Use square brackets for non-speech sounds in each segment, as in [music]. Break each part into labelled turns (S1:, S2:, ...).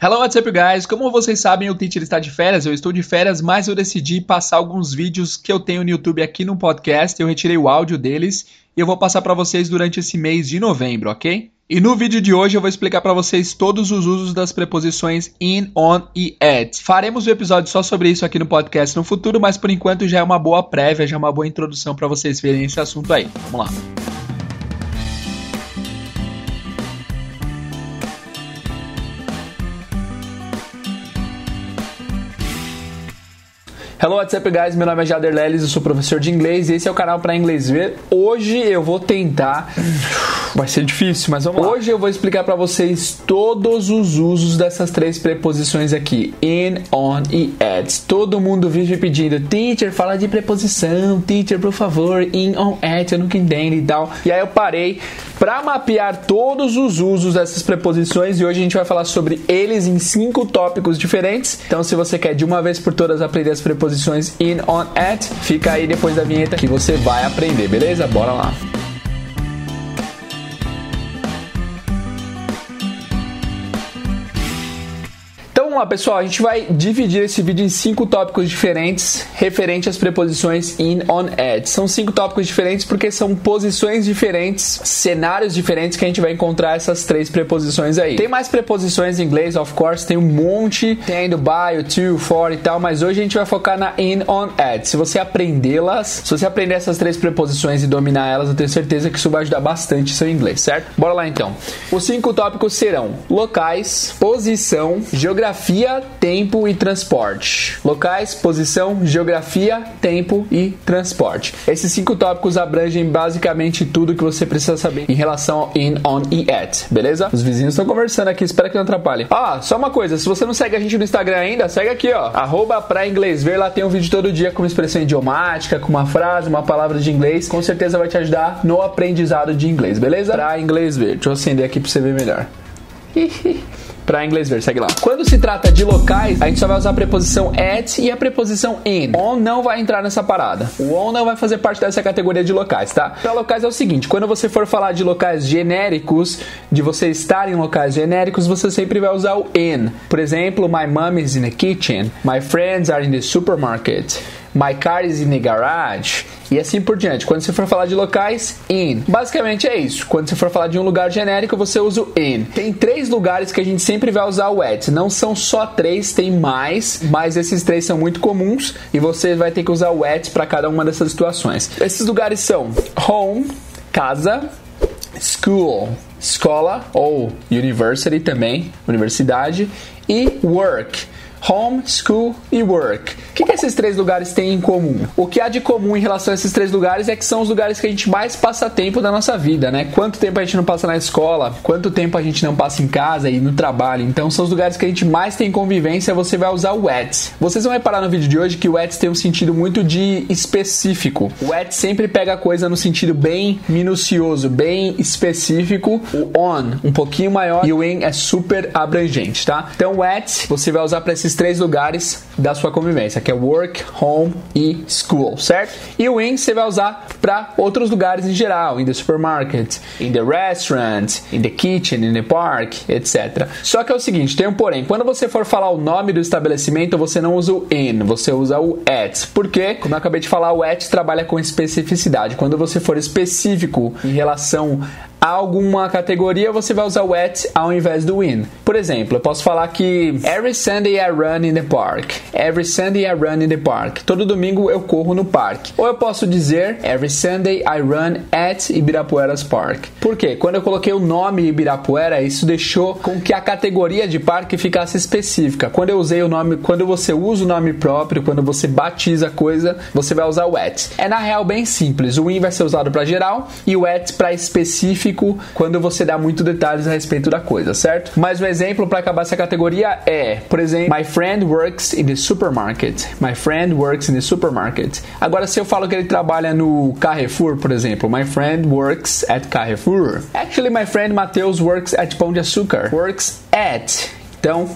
S1: Hello, what's up, guys? Como vocês sabem, o Teacher está de férias, eu estou de férias, mas eu decidi passar alguns vídeos que eu tenho no YouTube aqui no podcast. Eu retirei o áudio deles e eu vou passar para vocês durante esse mês de novembro, ok? E no vídeo de hoje eu vou explicar para vocês todos os usos das preposições in, on e at. Faremos um episódio só sobre isso aqui no podcast no futuro, mas por enquanto já é uma boa prévia, já é uma boa introdução para vocês verem esse assunto aí. Vamos lá. Hello, what's up, guys? Meu nome é Jader Leles, eu sou professor de inglês e esse é o canal para inglês ver. Hoje eu vou tentar. Vai ser difícil, mas vamos lá. Hoje eu vou explicar para vocês todos os usos dessas três preposições aqui: in, on e at. Todo mundo vive pedindo, teacher, fala de preposição, teacher, por favor, in, on, at, eu nunca entendo e tal. E aí eu parei para mapear todos os usos dessas preposições e hoje a gente vai falar sobre eles em cinco tópicos diferentes. Então, se você quer de uma vez por todas aprender as preposições in, on, at, fica aí depois da vinheta que você vai aprender, beleza? Bora lá! Vamos lá, pessoal. A gente vai dividir esse vídeo em cinco tópicos diferentes referente às preposições in, on, at. São cinco tópicos diferentes porque são posições diferentes, cenários diferentes que a gente vai encontrar essas três preposições aí. Tem mais preposições em inglês, of course, tem um monte. Tem do by, o to, for e tal, mas hoje a gente vai focar na in, on, at. Se você aprendê-las, se você aprender essas três preposições e dominar elas, eu tenho certeza que isso vai ajudar bastante seu inglês, certo? Bora lá então. Os cinco tópicos serão locais, posição, geografia geografia, tempo e transporte. Locais, posição, geografia, tempo e transporte. Esses cinco tópicos abrangem basicamente tudo que você precisa saber em relação ao in, on e at, beleza? Os vizinhos estão conversando aqui, espero que não atrapalhe. Ah, só uma coisa, se você não segue a gente no Instagram ainda, segue aqui, ó, arroba pra inglês ver, lá tem um vídeo todo dia com uma expressão idiomática, com uma frase, uma palavra de inglês, com certeza vai te ajudar no aprendizado de inglês, beleza? Pra inglês ver, deixa eu acender aqui pra você ver melhor. [laughs] para inglês ver, segue lá. Quando se trata de locais, a gente só vai usar a preposição at e a preposição in. On não vai entrar nessa parada. O on não vai fazer parte dessa categoria de locais, tá? Para locais é o seguinte, quando você for falar de locais genéricos, de você estar em locais genéricos, você sempre vai usar o in. Por exemplo, my mom is in the kitchen, my friends are in the supermarket. My car is in the garage. E assim por diante. Quando você for falar de locais, in. Basicamente é isso. Quando você for falar de um lugar genérico, você usa o in. Tem três lugares que a gente sempre vai usar o at. Não são só três, tem mais, mas esses três são muito comuns e você vai ter que usar o at para cada uma dessas situações. Esses lugares são home, casa, school, escola ou university também, universidade e work home, school e work. O que, que esses três lugares têm em comum? O que há de comum em relação a esses três lugares é que são os lugares que a gente mais passa tempo da nossa vida, né? Quanto tempo a gente não passa na escola, quanto tempo a gente não passa em casa e no trabalho. Então são os lugares que a gente mais tem convivência, você vai usar o at. Vocês vão reparar no vídeo de hoje que o at tem um sentido muito de específico. O at sempre pega a coisa no sentido bem minucioso, bem específico. O on, um pouquinho maior, e o in é super abrangente, tá? Então o at você vai usar para esses três lugares da sua convivência, que é work, home e school, certo? E o in você vai usar para outros lugares em geral, in the supermarket, in the restaurant, in the kitchen, in the park, etc. Só que é o seguinte, tem um porém, quando você for falar o nome do estabelecimento, você não usa o in, você usa o at. Porque, como eu acabei de falar, o at trabalha com especificidade. Quando você for específico em relação alguma categoria, você vai usar o at ao invés do in. Por exemplo, eu posso falar que Every Sunday I run in the park. Every Sunday I run in the park. Todo domingo eu corro no parque. Ou eu posso dizer Every Sunday I run at Ibirapuera's Park. Por quê? Quando eu coloquei o nome Ibirapuera, isso deixou com que a categoria de parque ficasse específica. Quando eu usei o nome, quando você usa o nome próprio, quando você batiza a coisa, você vai usar o at. É na real bem simples. O in vai ser usado para geral e o at para específico quando você dá muito detalhes a respeito da coisa, certo? Mas um exemplo para acabar essa categoria é, por exemplo, my friend works in the supermarket. My friend works in the supermarket. Agora, se eu falo que ele trabalha no Carrefour, por exemplo, my friend works at Carrefour. Actually, my friend Mateus works at Pão de Açúcar. Works at. Então,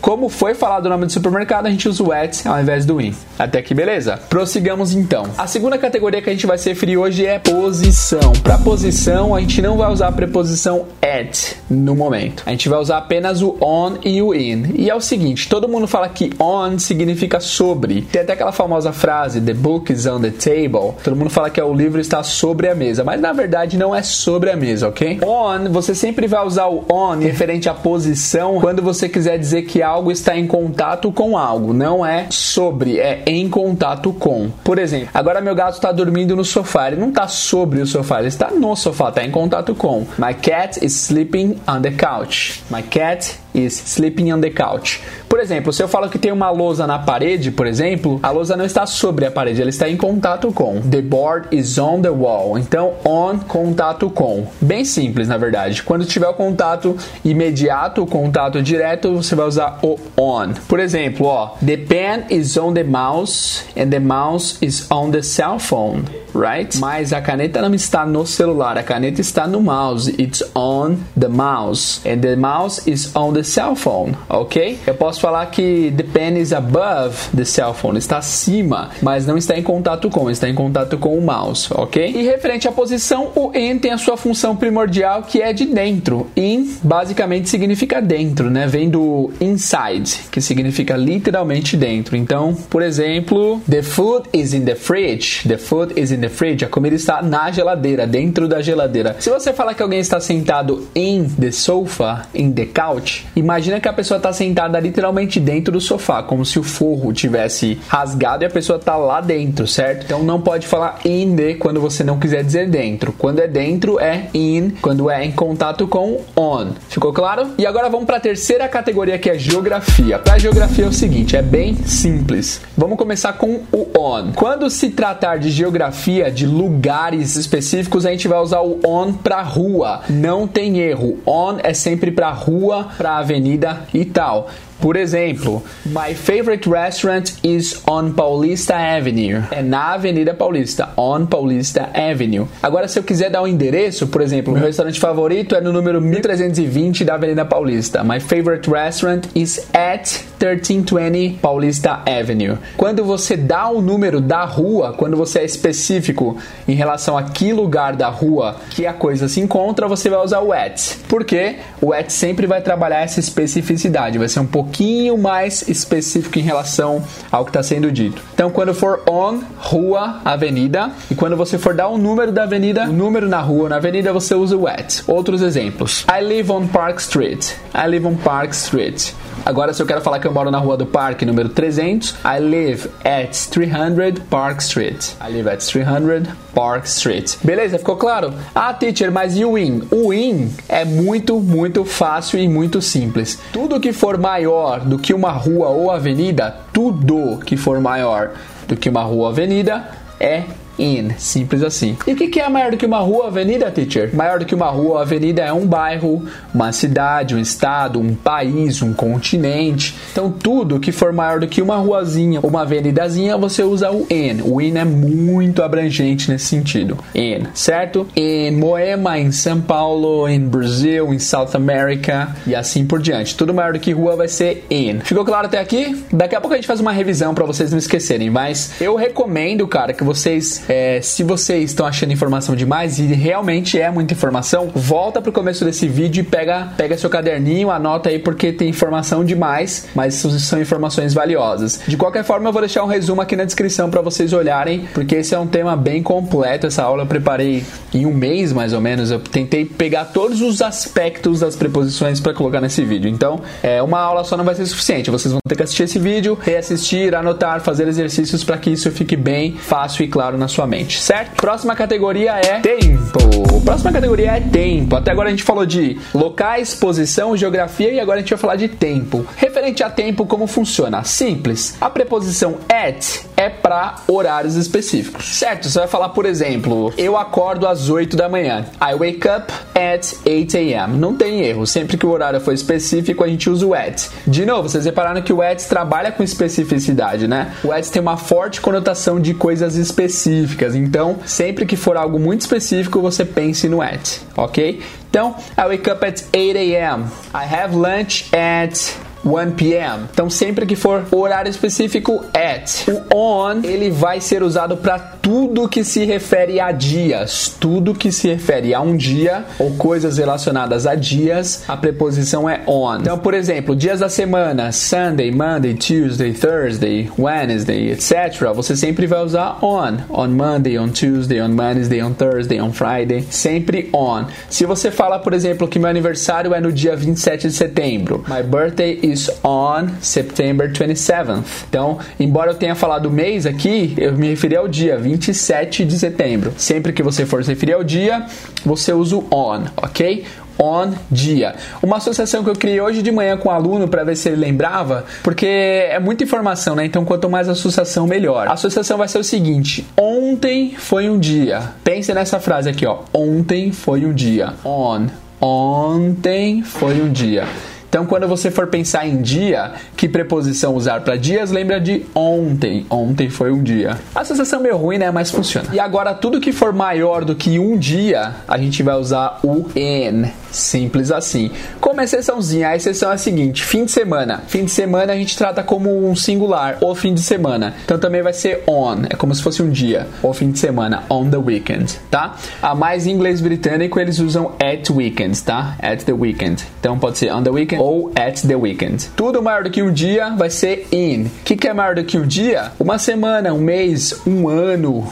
S1: como foi falado o nome do supermercado, a gente usa o at ao invés do in. Até aqui, beleza? Prossigamos então. A segunda categoria que a gente vai se referir hoje é posição. Para posição, a gente não vai usar a preposição at no momento. A gente vai usar apenas o on e o in. E é o seguinte, todo mundo fala que on significa sobre. Tem até aquela famosa frase, the book is on the table. Todo mundo fala que o livro está sobre a mesa, mas na verdade não é sobre a mesa, ok? On, você sempre vai usar o on referente à posição quando você quiser dizer que algo está em contato com algo. Não é sobre, é em contato com. Por exemplo, agora meu gato está dormindo no sofá. Ele não está sobre o sofá, ele está no sofá, está em contato com. My cat is sleeping on the couch. My cat is sleeping on the couch. Por exemplo, se eu falo que tem uma lousa na parede, por exemplo, a lousa não está sobre a parede, ela está em contato com. The board is on the wall. Então, on, contato com. Bem simples, na verdade. Quando tiver o contato imediato, o contato direto, você vai usar o on. Por exemplo, ó, the pen is on the mouse and the mouse is on the cell phone, right? Mas a caneta não está no celular, a caneta está no mouse. It's on the mouse and the mouse is on the cell phone, ok? Eu posso falar que the pen is above the cell phone, está acima, mas não está em contato com, está em contato com o mouse, ok? E referente à posição, o in tem a sua função primordial que é de dentro. In basicamente significa dentro, né? Vem do inside, que significa literalmente dentro. Então, por exemplo, the food is in the fridge. The food is in the fridge. A comida está na geladeira, dentro da geladeira. Se você falar que alguém está sentado in the sofa, in the couch, imagina que a pessoa está sentada literalmente dentro do sofá, como se o forro tivesse rasgado e a pessoa está lá dentro, certo? Então não pode falar in the quando você não quiser dizer dentro. Quando é dentro é in, quando é em contato com on. Ficou claro? E agora vamos para a terceira categoria que é geografia. Para geografia é o seguinte, é bem simples. Vamos começar com o on. Quando se tratar de geografia, de lugares específicos, a gente vai usar o on para rua. Não tem erro. On é sempre para rua, para avenida e tal. Por exemplo, my favorite restaurant is on Paulista Avenue. É na Avenida Paulista, on Paulista Avenue. Agora, se eu quiser dar um endereço, por exemplo, meu restaurante favorito é no número 1320 da Avenida Paulista. My favorite restaurant is at 1320 Paulista Avenue. Quando você dá o número da rua, quando você é específico em relação a que lugar da rua que a coisa se encontra, você vai usar o at. Porque o at sempre vai trabalhar essa especificidade, vai ser um pouco pouquinho mais específico em relação ao que está sendo dito. Então, quando for on, rua, avenida, e quando você for dar o um número da avenida, o número na rua ou na avenida, você usa o at. Outros exemplos. I live on Park Street. I live on Park Street. Agora, se eu quero falar que eu moro na rua do parque, número 300, I live at 300 Park Street. I live at 300 Park Street. Beleza? Ficou claro? Ah, teacher, mas e o in? O in é muito, muito fácil e muito simples. Tudo que for maior do que uma rua ou avenida, tudo que for maior do que uma rua ou avenida é in. Simples assim. E o que, que é maior do que uma rua avenida, teacher? Maior do que uma rua avenida é um bairro, uma cidade, um estado, um país, um continente. Então, tudo que for maior do que uma ruazinha uma avenidazinha, você usa o in. O in é muito abrangente nesse sentido. In, certo? Em Moema, em São Paulo, em Brasil, em South America e assim por diante. Tudo maior do que rua vai ser in. Ficou claro até aqui? Daqui a pouco a gente faz uma revisão para vocês não esquecerem, mas eu recomendo, cara, que vocês é, se vocês estão achando informação demais e realmente é muita informação, volta pro começo desse vídeo e pega, pega seu caderninho, anota aí porque tem informação demais, mas são informações valiosas. De qualquer forma, eu vou deixar um resumo aqui na descrição para vocês olharem, porque esse é um tema bem completo. Essa aula eu preparei em um mês mais ou menos. Eu tentei pegar todos os aspectos das preposições para colocar nesse vídeo. Então, é, uma aula só não vai ser suficiente. Vocês vão ter que assistir esse vídeo, reassistir, anotar, fazer exercícios para que isso fique bem fácil e claro na sua sua mente, certo? Próxima categoria é tempo. Próxima categoria é tempo. Até agora a gente falou de locais, posição, geografia e agora a gente vai falar de tempo. Referente a tempo, como funciona? Simples. A preposição at é para horários específicos, certo? Você vai falar, por exemplo, eu acordo às 8 da manhã. I wake up at 8 a.m. Não tem erro. Sempre que o horário for específico, a gente usa o at. De novo, vocês repararam que o at trabalha com especificidade, né? O at tem uma forte conotação de coisas específicas específicas. Então, sempre que for algo muito específico, você pense no at, ok? Então, I wake up at 8 a.m. I have lunch at 1 p.m. Então sempre que for horário específico at. O on, ele vai ser usado para tudo que se refere a dias, tudo que se refere a um dia ou coisas relacionadas a dias, a preposição é on. Então, por exemplo, dias da semana, Sunday, Monday, Tuesday, Thursday, Wednesday, etc. Você sempre vai usar on. On Monday, on Tuesday, on Wednesday, on Thursday, on Friday, sempre on. Se você fala, por exemplo, que meu aniversário é no dia 27 de setembro, my birthday is on September 27th. Então, embora eu tenha falado mês aqui, eu me referi ao dia 27 de setembro. Sempre que você for se referir ao dia, você usa o on, ok? on dia. Uma associação que eu criei hoje de manhã com o um aluno para ver se ele lembrava, porque é muita informação, né? Então quanto mais associação, melhor. A associação vai ser o seguinte: ontem foi um dia. Pense nessa frase aqui, ó. Ontem foi um dia. On. Ontem foi um dia. Então, quando você for pensar em dia, que preposição usar para dias, lembra de ontem. Ontem foi um dia. A associação é meio ruim, né? Mas funciona. E agora, tudo que for maior do que um dia, a gente vai usar o n. Simples assim. Como exceçãozinha, a exceção é a seguinte: fim de semana. Fim de semana a gente trata como um singular, ou fim de semana. Então também vai ser on, é como se fosse um dia, ou fim de semana, on the weekend, tá? A mais em inglês britânico eles usam at weekends, tá? At the weekend. Então pode ser on the weekend ou at the weekend. Tudo maior do que um dia vai ser in. O que, que é maior do que um dia? Uma semana, um mês, um ano,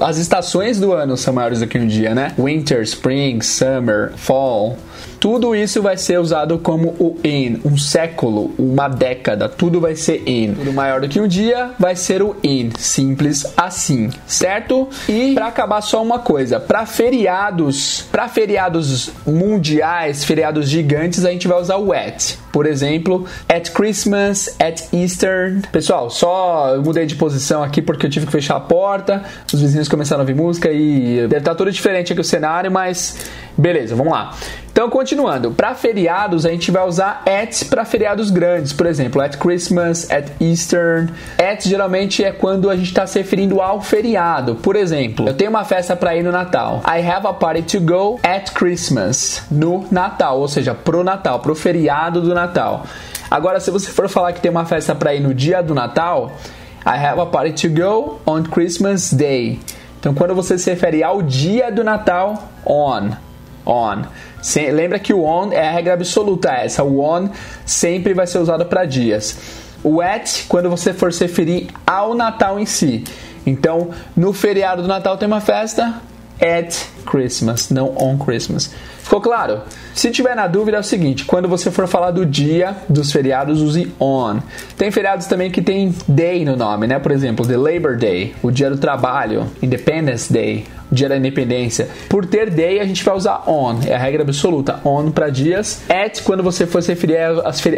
S1: as estações do ano são maiores do que um dia, né? Winter, spring, summer, fall. Tudo isso vai ser usado como o in, um século, uma década, tudo vai ser in. Tudo maior do que um dia vai ser o in, simples assim, certo? E para acabar só uma coisa, para feriados, para feriados mundiais, feriados gigantes, a gente vai usar o at. Por exemplo, at Christmas, at Easter. Pessoal, só eu mudei de posição aqui porque eu tive que fechar a porta, os vizinhos começaram a ouvir música e deve estar tudo diferente aqui o cenário, mas beleza, vamos lá. Então, continuando, para feriados a gente vai usar at para feriados grandes, por exemplo, at Christmas, at Easter. At geralmente é quando a gente está se referindo ao feriado. Por exemplo, eu tenho uma festa para ir no Natal. I have a party to go at Christmas, no Natal, ou seja, pro Natal, pro feriado do Natal. Agora, se você for falar que tem uma festa para ir no dia do Natal, I have a party to go on Christmas Day. Então, quando você se refere ao dia do Natal, on, on. Sem, lembra que o on é a regra absoluta essa. O on sempre vai ser usado para dias. O at, quando você for se referir ao Natal em si. Então, no feriado do Natal tem uma festa at Christmas, não on Christmas. Ficou claro? Se tiver na dúvida é o seguinte, quando você for falar do dia dos feriados, use on. Tem feriados também que tem day no nome, né? Por exemplo, the Labor Day, o dia do trabalho, Independence Day, dia da independência. Por ter day, a gente vai usar on, é a regra absoluta. On para dias, at quando você for se referir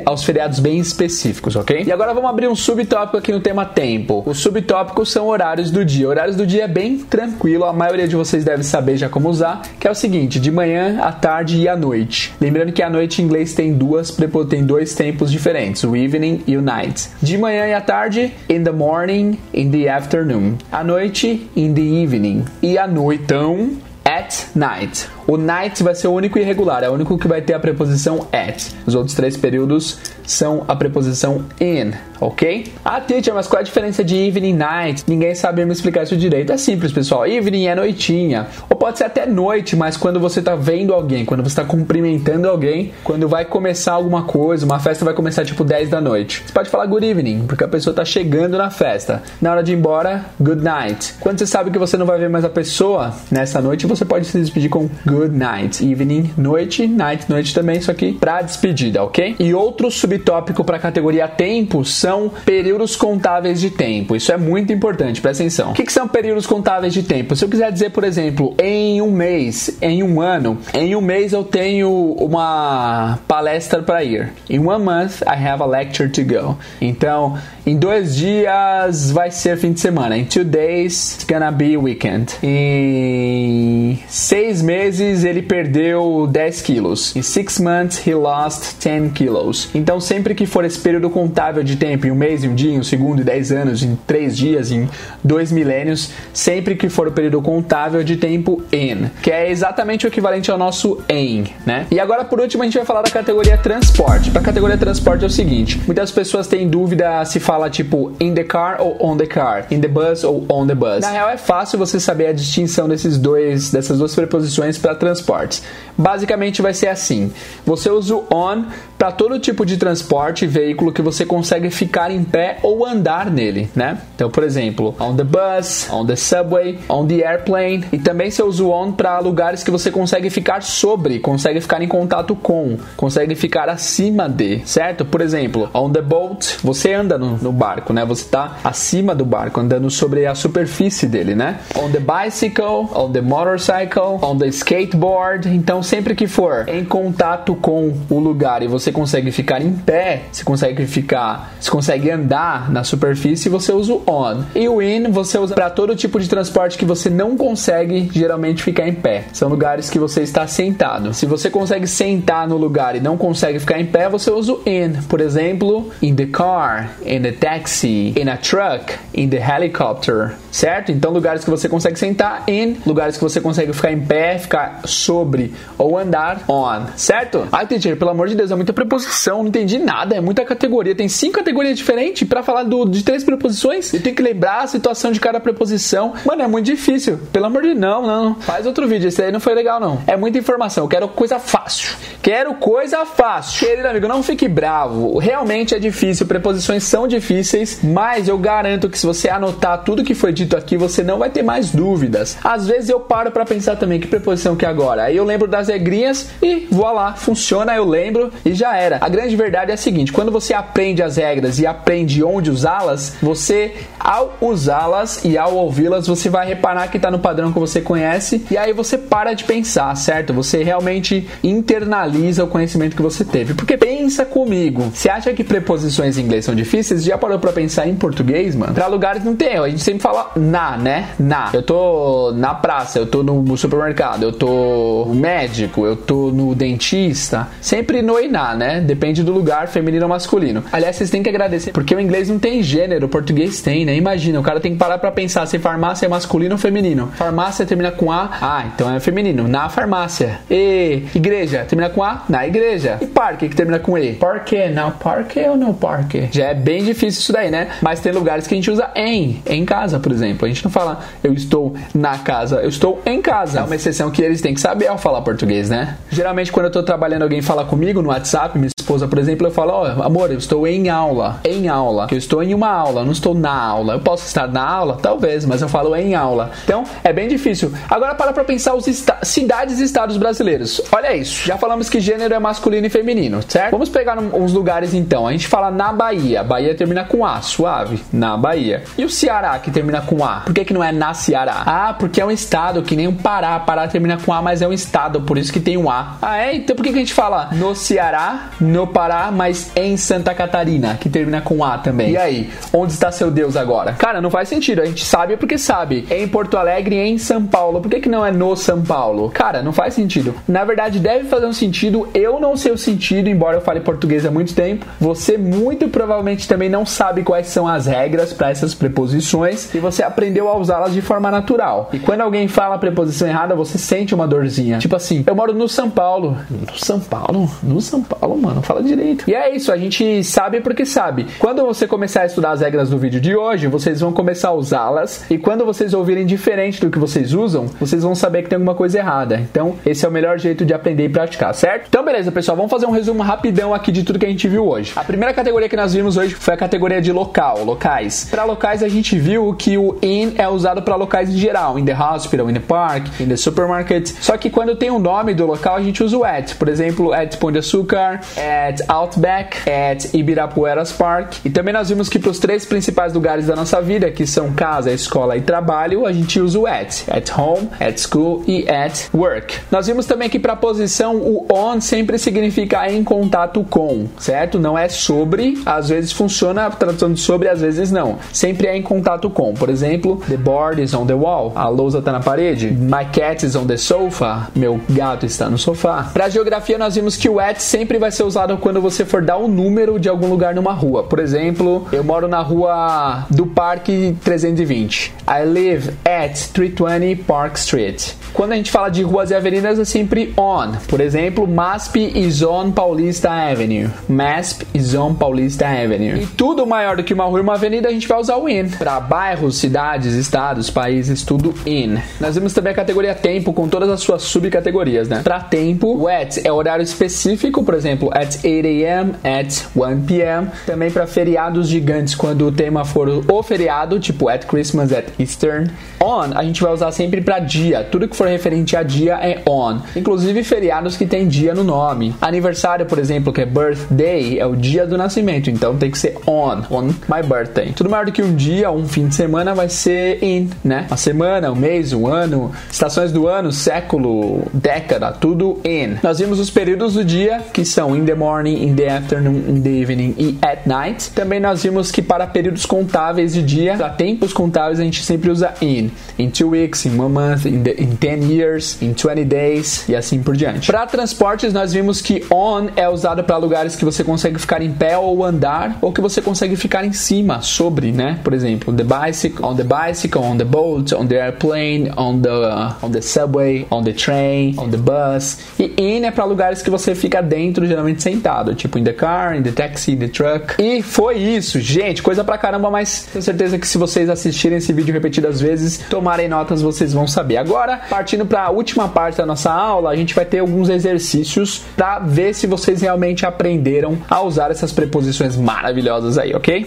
S1: aos feriados bem específicos, ok? E agora vamos abrir um subtópico aqui no tema tempo. Os subtópicos são horários do dia. Horários do dia é bem tranquilo, a maioria de vocês deve saber já como usar, que é o seguinte, de manhã, à tarde e à noite. Lembrando que a noite em inglês tem duas tem dois tempos diferentes, o evening e o night. De manhã e à tarde, in the morning, in the afternoon. À noite, in the evening. E à noite noitão at night. O night vai ser o único irregular, é o único que vai ter a preposição at. Os outros três períodos são a preposição in, ok? Ah, teacher, mas qual é a diferença de evening night? Ninguém sabe me explicar isso direito. É simples, pessoal. Evening é noitinha. Ou pode ser até noite, mas quando você está vendo alguém, quando você está cumprimentando alguém, quando vai começar alguma coisa, uma festa vai começar tipo 10 da noite. Você pode falar good evening, porque a pessoa está chegando na festa. Na hora de ir embora, good night. Quando você sabe que você não vai ver mais a pessoa nessa noite, você pode se despedir com good night. Evening, noite, night, noite também, isso aqui para despedida, ok? E outro sub subtópico para a categoria tempo são períodos contáveis de tempo. Isso é muito importante, presta atenção. O que, que são períodos contáveis de tempo? Se eu quiser dizer, por exemplo, em um mês, em um ano, em um mês eu tenho uma palestra para ir. In one month, I have a lecture to go. Então, em dois dias vai ser fim de semana. In two days, it's gonna be weekend. Em seis meses meses ele perdeu 10 quilos. In six months he lost 10 kilos. Então sempre que for esse período contável de tempo, em um mês, em um dia, em um segundo, em 10 anos, em 3 dias, em 2 milênios, sempre que for o período contável de tempo in, que é exatamente o equivalente ao nosso em, né? E agora por último a gente vai falar da categoria transporte. Para a categoria transporte é o seguinte, muitas pessoas têm dúvida se fala tipo in the car ou on the car, in the bus ou on the bus. Na real é fácil você saber a distinção desses dois dessas duas preposições para transportes. Basicamente vai ser assim: você usa o on para todo tipo de transporte, veículo que você consegue ficar em pé ou andar nele, né? Então, por exemplo, on the bus, on the subway, on the airplane. E também você usa o on para lugares que você consegue ficar sobre, consegue ficar em contato com, consegue ficar acima de, certo? Por exemplo, on the boat, você anda no, no barco, né? Você está acima do barco, andando sobre a superfície dele, né? On the bicycle, on the motorcycle, on the skateboard. Então, sempre que for em contato com o lugar e você consegue ficar em pé, você consegue ficar, você consegue andar na superfície, você usa o on. E o in você usa para todo tipo de transporte que você não consegue geralmente ficar em pé. São lugares que você está sentado. Se você consegue sentar no lugar e não consegue ficar em pé, você usa o in. Por exemplo, in the car, in the taxi, in a truck, in the helicopter, certo? Então lugares que você consegue sentar in, lugares que você consegue ficar em pé, ficar sobre ou andar on, certo? Ai, teacher, pelo amor de Deus, é muita preposição, não entendi nada, é muita categoria. Tem cinco categorias diferentes para falar do, de três preposições. Eu tenho que lembrar a situação de cada preposição. Mano, é muito difícil. Pelo amor de Deus, não, não. Faz outro vídeo, esse aí não foi legal, não. É muita informação, eu quero coisa fácil. Quero coisa fácil. Querido amigo, não fique bravo. Realmente é difícil, preposições são difíceis, mas eu garanto que se você anotar tudo que foi dito aqui, você não vai ter mais dúvidas. Às vezes eu paro para pensar também que preposição que agora. Aí eu lembro das regrinhas e vou lá, funciona, eu lembro e já era. A grande verdade é a seguinte: quando você aprende as regras e aprende onde usá-las, você, ao usá-las e ao ouvi-las, você vai reparar que está no padrão que você conhece e aí você para de pensar, certo? Você realmente internaliza o conhecimento que você teve. Porque pensa comigo, você acha que preposições em inglês são difíceis? Já parou para pensar em português, mano? Para lugares não tem, a gente sempre fala na, né? Na. Eu tô na praça, eu tô no supermercado, eu tô médico, eu tô no dentista. Sempre no e na, né? Depende do lugar, feminino ou masculino. Aliás, vocês têm que agradecer, porque o inglês não tem gênero, o português tem, né? Imagina, o cara tem que parar pra pensar se farmácia é masculino ou feminino. Farmácia termina com A, ah, então é feminino. Na farmácia. E igreja, termina com A, na igreja. E parque, que termina com E. Parque, não parque ou não parque? Já é bem difícil isso daí, né? Mas tem lugares que a gente usa em, em casa, por exemplo. A gente não fala eu estou na casa, eu estou em casa. É uma exceção que eles têm que saber ao falar português, né? Geralmente quando eu tô trabalhando, alguém fala comigo no WhatsApp, minha esposa, por exemplo, eu falo, ó, oh, amor, eu estou em aula. Em aula. Eu estou em uma aula, não estou na aula. Eu posso estar na aula? Talvez, mas eu falo em aula. Então, é bem difícil. Agora para pra pensar os cidades e estados brasileiros. Olha isso. Já falamos que gênero é masculino e feminino, certo? Vamos pegar uns lugares então. A gente fala na Bahia. Bahia termina com A, suave. Na Bahia. E o Ceará, que termina com A? Por que, que não é na Ceará? Ah, porque é um estado, que nem o Pará. Pará termina com A, mas é um estado, por isso que tem um A. Ah, é? Então por que, que a gente fala no Ceará, no Pará, mas em Santa Catarina, que termina com A também? E aí, onde está seu Deus agora? Cara, não faz sentido. A gente sabe porque sabe. Em Porto Alegre e em São Paulo. Por que, que não é no São Paulo? Cara, não faz sentido. Na verdade, deve fazer um sentido. Eu não sei o sentido, embora eu fale português há muito tempo. Você muito provavelmente também não sabe quais são as regras para essas preposições e você aprendeu a usá-las de forma natural. E quando alguém fala a preposição errada, você sente uma dorzinha. Tipo assim, eu moro no São Paulo. No São Paulo? No São Paulo, mano, fala direito. E é isso, a gente sabe porque sabe. Quando você começar a estudar as regras do vídeo de hoje, vocês vão começar a usá-las. E quando vocês ouvirem diferente do que vocês usam, vocês vão saber que tem alguma coisa errada. Então, esse é o melhor jeito de aprender e praticar, certo? Então, beleza, pessoal, vamos fazer um resumo rapidão aqui de tudo que a gente viu hoje. A primeira categoria que nós vimos hoje foi a categoria de local, locais. Para locais, a gente viu que o in é usado para locais em geral, in the hospital, in the park, in the supermarket. Só que quando tem o um nome do local, a gente usa o at. Por exemplo, at Pão de Açúcar, at Outback, at Ibirapueras Park. E também nós vimos que para os três principais lugares da nossa vida, que são casa, escola e trabalho, a gente usa o at. At home, at school e at work. Nós vimos também que para posição o on sempre significa em contato com, certo? Não é sobre, às vezes funciona a de sobre, às vezes não. Sempre é em contato com. Por exemplo, the board is on the wall. A lousa está na parede. My cat is on the sofa. Meu gato está no sofá. Para geografia nós vimos que o at sempre vai ser usado quando você for dar o um número de algum lugar numa rua. Por exemplo, eu moro na rua do Parque 320. I live at 320 Park Street. Quando a gente fala de ruas e avenidas é sempre on. Por exemplo, MASP is on Paulista Avenue. MASP is on Paulista Avenue. E tudo maior do que uma rua e uma avenida a gente vai usar o in. Para bairros, cidades, estados, países, tudo in. Nós vemos também a categoria tempo com todas as suas subcategorias, né? Para tempo, o at é horário específico, por exemplo, at 8 a.m., at 1 p.m. Também para feriados gigantes, quando o tema for o feriado, tipo at Christmas, at Eastern. On, a gente vai usar sempre para dia. Tudo que for referente a dia é on. Inclusive feriados que tem dia no nome. Aniversário, por exemplo, que é birthday, é o dia do nascimento, então tem que ser on, on my birthday. Tudo maior do que um dia, um fim de semana vai ser in, né? Uma semana, um mês, um ano, estações do ano, século, década, tudo in. Nós vimos os períodos do dia, que são in the morning, in the afternoon, in the evening e at night. Também nós vimos que para períodos contáveis de dia, para tempos contáveis, a gente sempre usa in. In two weeks, in one month, in, the, in ten years, in 20 days e assim por diante. Para transportes, nós vimos que on é usado para lugares que você consegue ficar em pé ou andar, ou que você consegue ficar em cima, sobre, né? Por exemplo, the bicycle, on the bicycle, on the boat, on the airplane, on the, on the subway, on the train, on the bus. E in é para lugares que você fica dentro, geralmente sentado, tipo in the car, in the taxi, in the truck. E foi isso, gente, coisa pra caramba, mas tenho certeza que se vocês assistirem esse vídeo repetidas vezes, tomarem notas, vocês vão saber. Agora, partindo para a última parte da nossa aula, a gente vai ter alguns exercícios para ver se vocês realmente aprenderam a usar essas preposições maravilhosas aí, ok?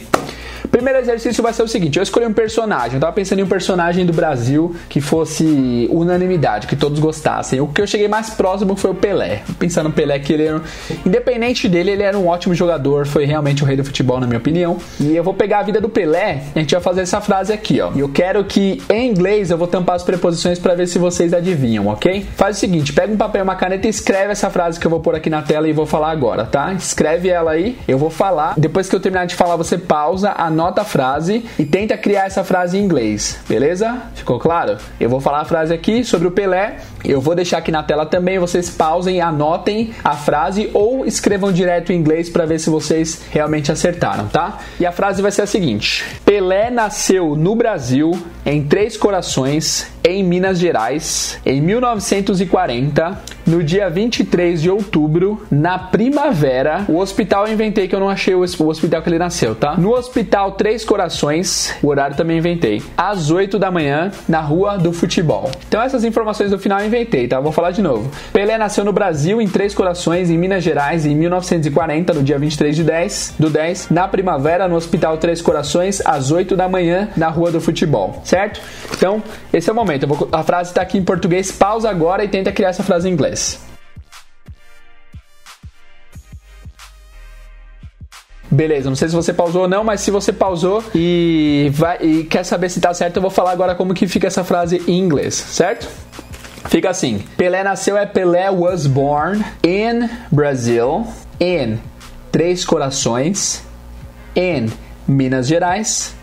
S1: Primeiro exercício vai ser o seguinte: eu escolhi um personagem. Eu tava pensando em um personagem do Brasil que fosse unanimidade, que todos gostassem. O que eu cheguei mais próximo foi o Pelé. Pensando no Pelé, que ele era, independente dele, ele era um ótimo jogador, foi realmente o rei do futebol, na minha opinião. E eu vou pegar a vida do Pelé e a gente vai fazer essa frase aqui, ó. E eu quero que em inglês eu vou tampar as preposições para ver se vocês adivinham, ok? Faz o seguinte: pega um papel e uma caneta e escreve essa frase que eu vou pôr aqui na tela e vou falar agora, tá? Escreve ela aí, eu vou falar. Depois que eu terminar de falar, você pausa, anota a frase e tenta criar essa frase em inglês, beleza? Ficou claro? Eu vou falar a frase aqui sobre o Pelé, eu vou deixar aqui na tela também, vocês pausem, anotem a frase ou escrevam direto em inglês para ver se vocês realmente acertaram, tá? E a frase vai ser a seguinte: Pelé nasceu no Brasil em Três Corações, em Minas Gerais, em 1940, no dia 23 de outubro, na primavera. O hospital eu inventei que eu não achei o hospital que ele nasceu, tá? No hospital Três Corações, o horário também inventei, às 8 da manhã, na Rua do Futebol. Então essas informações do final eu inventei, tá? Vou falar de novo. Pelé nasceu no Brasil, em Três Corações, em Minas Gerais, em 1940, no dia 23 de 10, do 10, na primavera, no Hospital Três Corações, às 8 da manhã, na Rua do Futebol, certo? Então, esse é o momento. Vou, a frase está aqui em português, pausa agora e tenta criar essa frase em inglês. Beleza, não sei se você pausou ou não, mas se você pausou e, vai, e quer saber se tá certo, eu vou falar agora como que fica essa frase em inglês, certo? Fica assim: Pelé nasceu é Pelé was born in Brazil, in Três Corações, in Minas Gerais,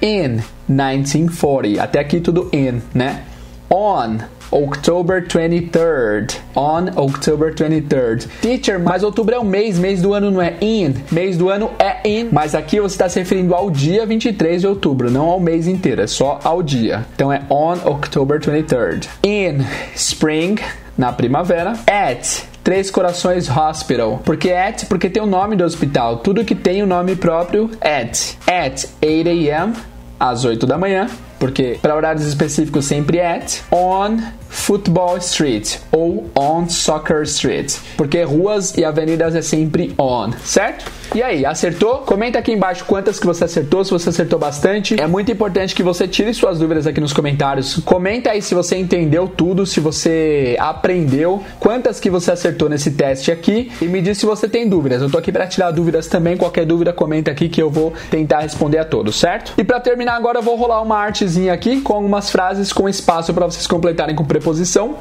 S1: in 1940. Até aqui tudo in, né? On October 23rd. On October 23rd. Teacher, mas outubro é um mês, mês do ano não é in. Mês do ano é in. Mas aqui você está se referindo ao dia 23 de outubro, não ao mês inteiro, é só ao dia. Então é on October 23rd. In spring, na primavera. At Três Corações Hospital. Porque at, porque tem o nome do hospital. Tudo que tem o nome próprio, at. At 8 a.m., às 8 da manhã. Porque para horários específicos sempre at. On Football Street ou On Soccer Street, porque ruas e avenidas é sempre on, certo? E aí, acertou? Comenta aqui embaixo quantas que você acertou, se você acertou bastante. É muito importante que você tire suas dúvidas aqui nos comentários. Comenta aí se você entendeu tudo, se você aprendeu, quantas que você acertou nesse teste aqui e me diz se você tem dúvidas. Eu tô aqui para tirar dúvidas também, qualquer dúvida comenta aqui que eu vou tentar responder a todos, certo? E para terminar agora eu vou rolar uma artezinha aqui com algumas frases com espaço para vocês completarem com preposições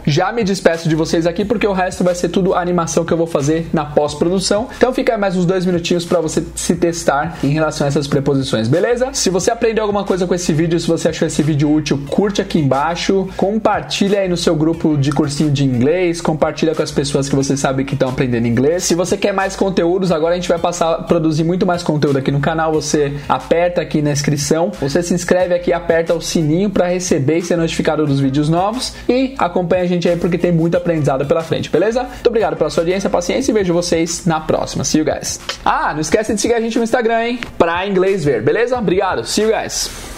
S1: Já me despeço de vocês aqui porque o resto vai ser tudo animação que eu vou fazer na pós-produção. Então fica mais uns dois minutinhos para você se testar em relação a essas preposições, beleza? Se você aprendeu alguma coisa com esse vídeo, se você achou esse vídeo útil, curte aqui embaixo, compartilha aí no seu grupo de cursinho de inglês, compartilha com as pessoas que você sabe que estão aprendendo inglês. Se você quer mais conteúdos, agora a gente vai passar a produzir muito mais conteúdo aqui no canal. Você aperta aqui na inscrição, você se inscreve aqui, aperta o sininho para receber e ser notificado dos vídeos novos e acompanha a gente aí porque tem muito aprendizado pela frente, beleza? Muito obrigado pela sua audiência, paciência e vejo vocês na próxima. See you guys. Ah, não esquece de seguir a gente no Instagram, hein? Pra inglês ver, beleza? Obrigado. See you guys.